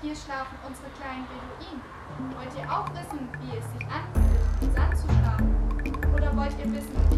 Hier schlafen unsere kleinen Beduinen. Wollt ihr auch wissen, wie es sich anfühlt, im Sand zu schlafen? Oder wollt ihr wissen,